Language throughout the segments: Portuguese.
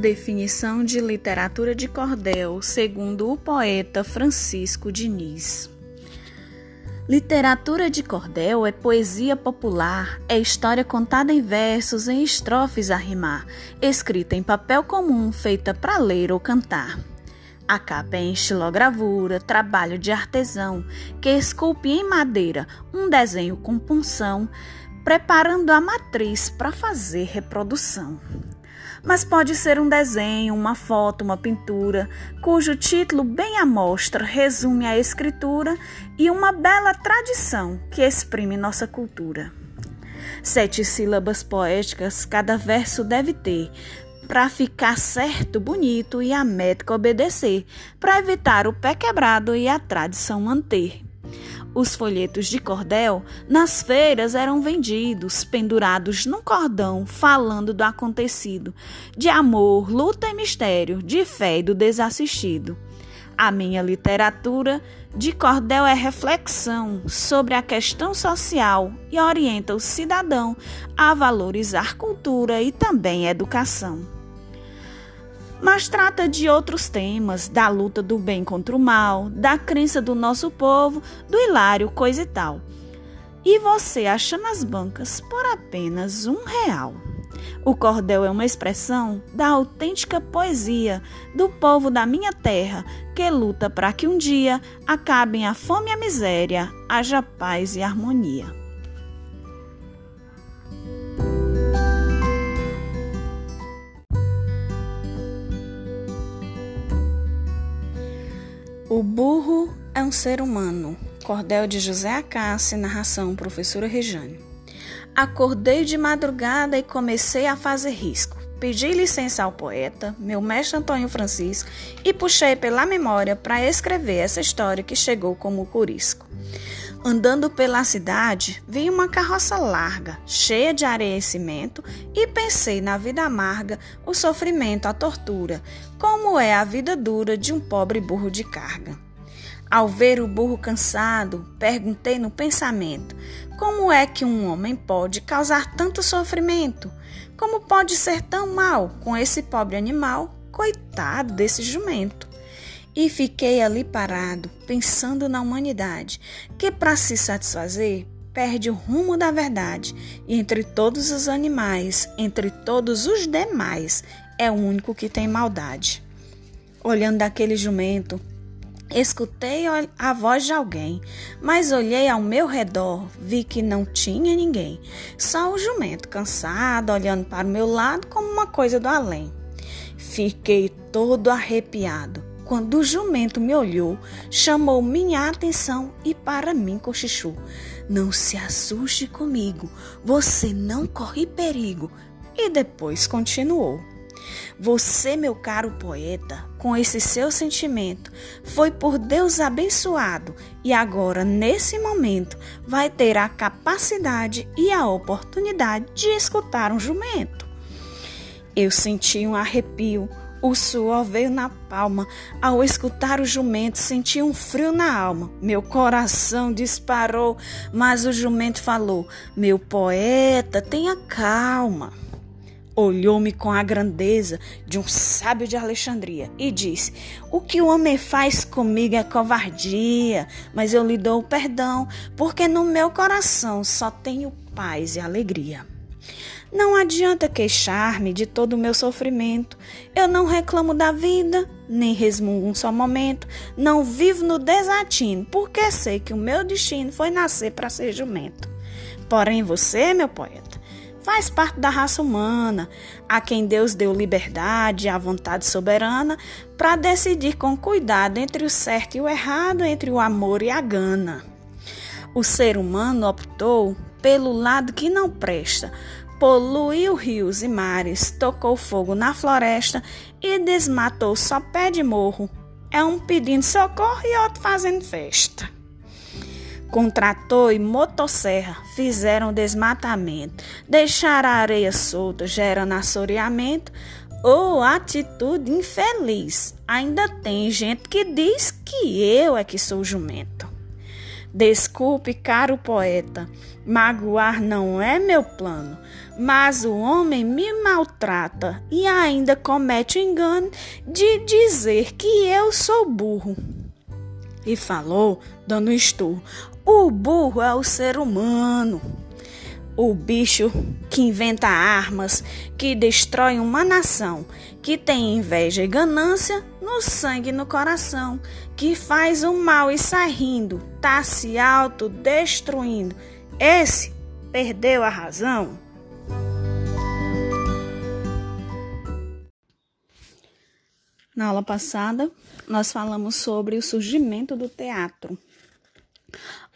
Definição de literatura de cordel, segundo o poeta Francisco Diniz. Literatura de cordel é poesia popular, é história contada em versos, em estrofes a rimar, escrita em papel comum, feita para ler ou cantar. A capa é em estilogravura, trabalho de artesão, que esculpe em madeira um desenho com punção, preparando a matriz para fazer reprodução mas pode ser um desenho, uma foto, uma pintura, cujo título bem à mostra resume a escritura e uma bela tradição que exprime nossa cultura. Sete sílabas poéticas cada verso deve ter, para ficar certo, bonito e a métrica obedecer, para evitar o pé quebrado e a tradição manter. Os folhetos de cordel nas feiras eram vendidos, pendurados num cordão, falando do acontecido, de amor, luta e mistério, de fé e do desassistido. A minha literatura de cordel é reflexão sobre a questão social e orienta o cidadão a valorizar cultura e também educação mas trata de outros temas, da luta do bem contra o mal, da crença do nosso povo, do hilário, coisa e tal. E você acha nas bancas por apenas um real. O cordel é uma expressão da autêntica poesia do povo da minha terra que luta para que um dia acabem a fome e a miséria, haja paz e harmonia. Um ser humano. Cordel de José Acácio, narração professora Rejane. Acordei de madrugada e comecei a fazer risco. Pedi licença ao poeta, meu mestre Antônio Francisco, e puxei pela memória para escrever essa história que chegou como curisco. Andando pela cidade, vi uma carroça larga, cheia de areia e cimento, e pensei na vida amarga, o sofrimento, a tortura, como é a vida dura de um pobre burro de carga. Ao ver o burro cansado, perguntei no pensamento: como é que um homem pode causar tanto sofrimento? Como pode ser tão mal com esse pobre animal? Coitado desse jumento. E fiquei ali parado, pensando na humanidade, que para se satisfazer perde o rumo da verdade, e entre todos os animais, entre todos os demais, é o único que tem maldade. Olhando daquele jumento, escutei a voz de alguém, mas olhei ao meu redor, vi que não tinha ninguém, só o jumento cansado, olhando para o meu lado como uma coisa do além. Fiquei todo arrepiado quando o jumento me olhou, chamou minha atenção e para mim cochichou: Não se assuste comigo, você não corre perigo. E depois continuou. Você, meu caro poeta, com esse seu sentimento, foi por Deus abençoado e agora, nesse momento, vai ter a capacidade e a oportunidade de escutar um jumento. Eu senti um arrepio, o suor veio na palma. Ao escutar o jumento, senti um frio na alma. Meu coração disparou, mas o jumento falou: Meu poeta, tenha calma. Olhou-me com a grandeza de um sábio de Alexandria e disse: O que o homem faz comigo é covardia, mas eu lhe dou o perdão, porque no meu coração só tenho paz e alegria. Não adianta queixar-me de todo o meu sofrimento. Eu não reclamo da vida, nem resmungo um só momento. Não vivo no desatino, porque sei que o meu destino foi nascer para ser jumento. Porém, você, meu poeta, faz parte da raça humana, a quem Deus deu liberdade e a vontade soberana para decidir com cuidado entre o certo e o errado, entre o amor e a gana. O ser humano optou pelo lado que não presta, poluiu rios e mares, tocou fogo na floresta e desmatou só pé de morro. É um pedindo socorro e outro fazendo festa. Com trator e motosserra fizeram desmatamento, deixaram a areia solta, gerando assoreamento. Oh, atitude infeliz! Ainda tem gente que diz que eu é que sou jumento. Desculpe, caro poeta, magoar não é meu plano, mas o homem me maltrata e ainda comete o engano de dizer que eu sou burro. E falou, dando um esturro: o burro é o ser humano o bicho que inventa armas, que destrói uma nação, que tem inveja e ganância no sangue e no coração, que faz o mal e sai rindo, tá se autodestruindo. Esse perdeu a razão. Na aula passada, nós falamos sobre o surgimento do teatro.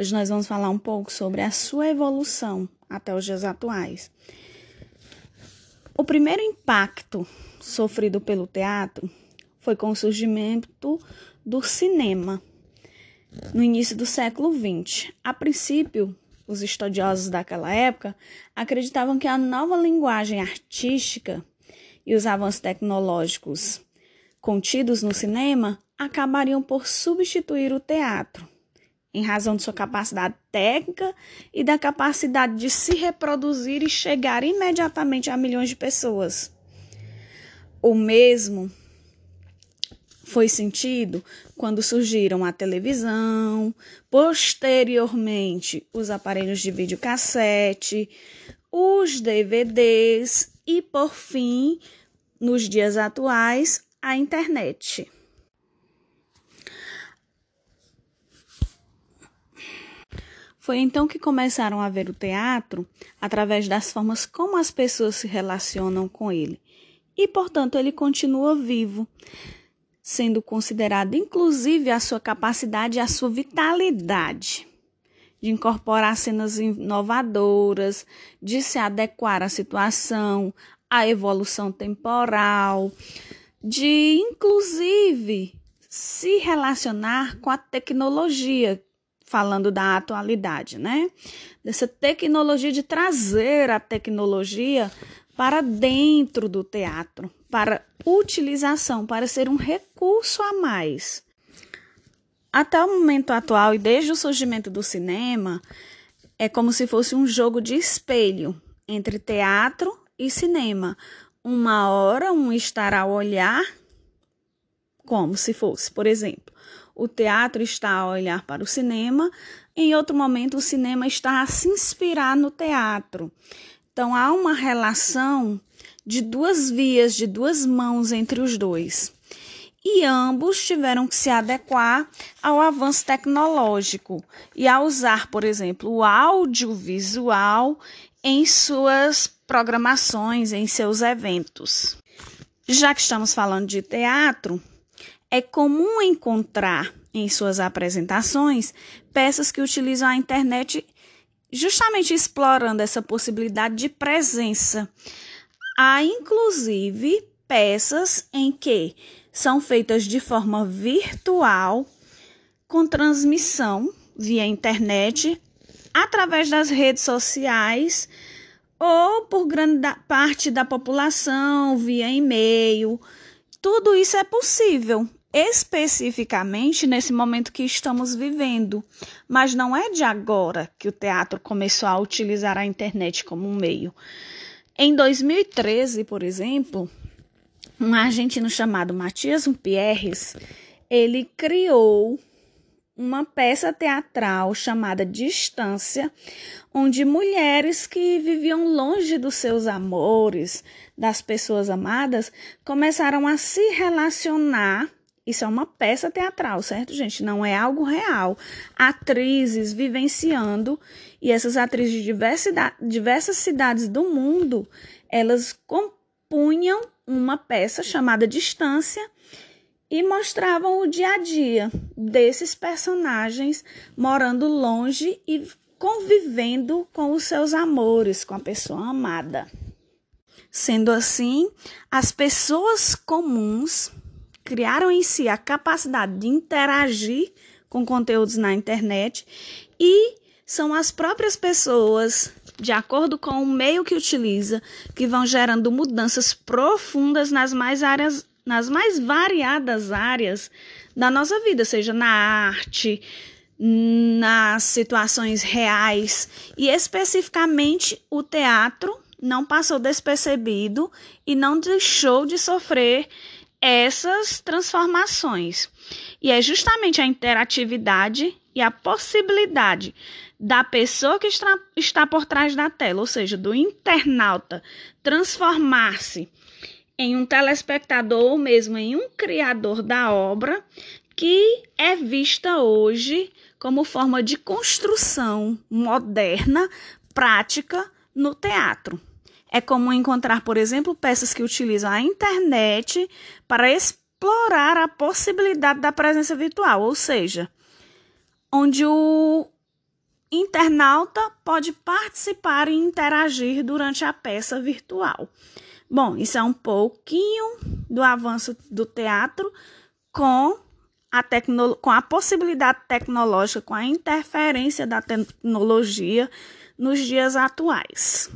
Hoje nós vamos falar um pouco sobre a sua evolução até os dias atuais. O primeiro impacto sofrido pelo teatro foi com o surgimento do cinema no início do século XX. A princípio, os estudiosos daquela época acreditavam que a nova linguagem artística e os avanços tecnológicos contidos no cinema acabariam por substituir o teatro em razão de sua capacidade técnica e da capacidade de se reproduzir e chegar imediatamente a milhões de pessoas. O mesmo foi sentido quando surgiram a televisão, posteriormente os aparelhos de videocassete, os DVDs e, por fim, nos dias atuais, a internet. Foi então que começaram a ver o teatro através das formas como as pessoas se relacionam com ele. E, portanto, ele continua vivo, sendo considerado inclusive a sua capacidade e a sua vitalidade de incorporar cenas inovadoras, de se adequar à situação, à evolução temporal, de inclusive se relacionar com a tecnologia falando da atualidade, né? Dessa tecnologia de trazer a tecnologia para dentro do teatro, para utilização, para ser um recurso a mais. Até o momento atual e desde o surgimento do cinema, é como se fosse um jogo de espelho entre teatro e cinema. Uma hora um estará a olhar como se fosse, por exemplo, o teatro está a olhar para o cinema, em outro momento, o cinema está a se inspirar no teatro. Então, há uma relação de duas vias, de duas mãos entre os dois. E ambos tiveram que se adequar ao avanço tecnológico e a usar, por exemplo, o audiovisual em suas programações, em seus eventos. Já que estamos falando de teatro, é comum encontrar em suas apresentações peças que utilizam a internet justamente explorando essa possibilidade de presença. Há inclusive peças em que são feitas de forma virtual, com transmissão via internet, através das redes sociais ou por grande parte da população via e-mail. Tudo isso é possível especificamente nesse momento que estamos vivendo. Mas não é de agora que o teatro começou a utilizar a internet como um meio. Em 2013, por exemplo, um argentino chamado Matias Pierres, ele criou uma peça teatral chamada Distância, onde mulheres que viviam longe dos seus amores, das pessoas amadas, começaram a se relacionar isso é uma peça teatral, certo, gente? Não é algo real. Atrizes vivenciando, e essas atrizes de diversas cidades do mundo, elas compunham uma peça chamada Distância e mostravam o dia a dia desses personagens morando longe e convivendo com os seus amores, com a pessoa amada. Sendo assim, as pessoas comuns criaram em si a capacidade de interagir com conteúdos na internet e são as próprias pessoas, de acordo com o meio que utiliza, que vão gerando mudanças profundas nas mais áreas, nas mais variadas áreas da nossa vida, seja na arte, nas situações reais e especificamente o teatro não passou despercebido e não deixou de sofrer essas transformações. E é justamente a interatividade e a possibilidade da pessoa que está, por trás da tela, ou seja, do internauta, transformar-se em um telespectador ou mesmo em um criador da obra, que é vista hoje como forma de construção moderna, prática no teatro. É comum encontrar, por exemplo, peças que utilizam a internet para explorar a possibilidade da presença virtual, ou seja, onde o internauta pode participar e interagir durante a peça virtual. Bom, isso é um pouquinho do avanço do teatro com a, tecno com a possibilidade tecnológica, com a interferência da tecnologia nos dias atuais.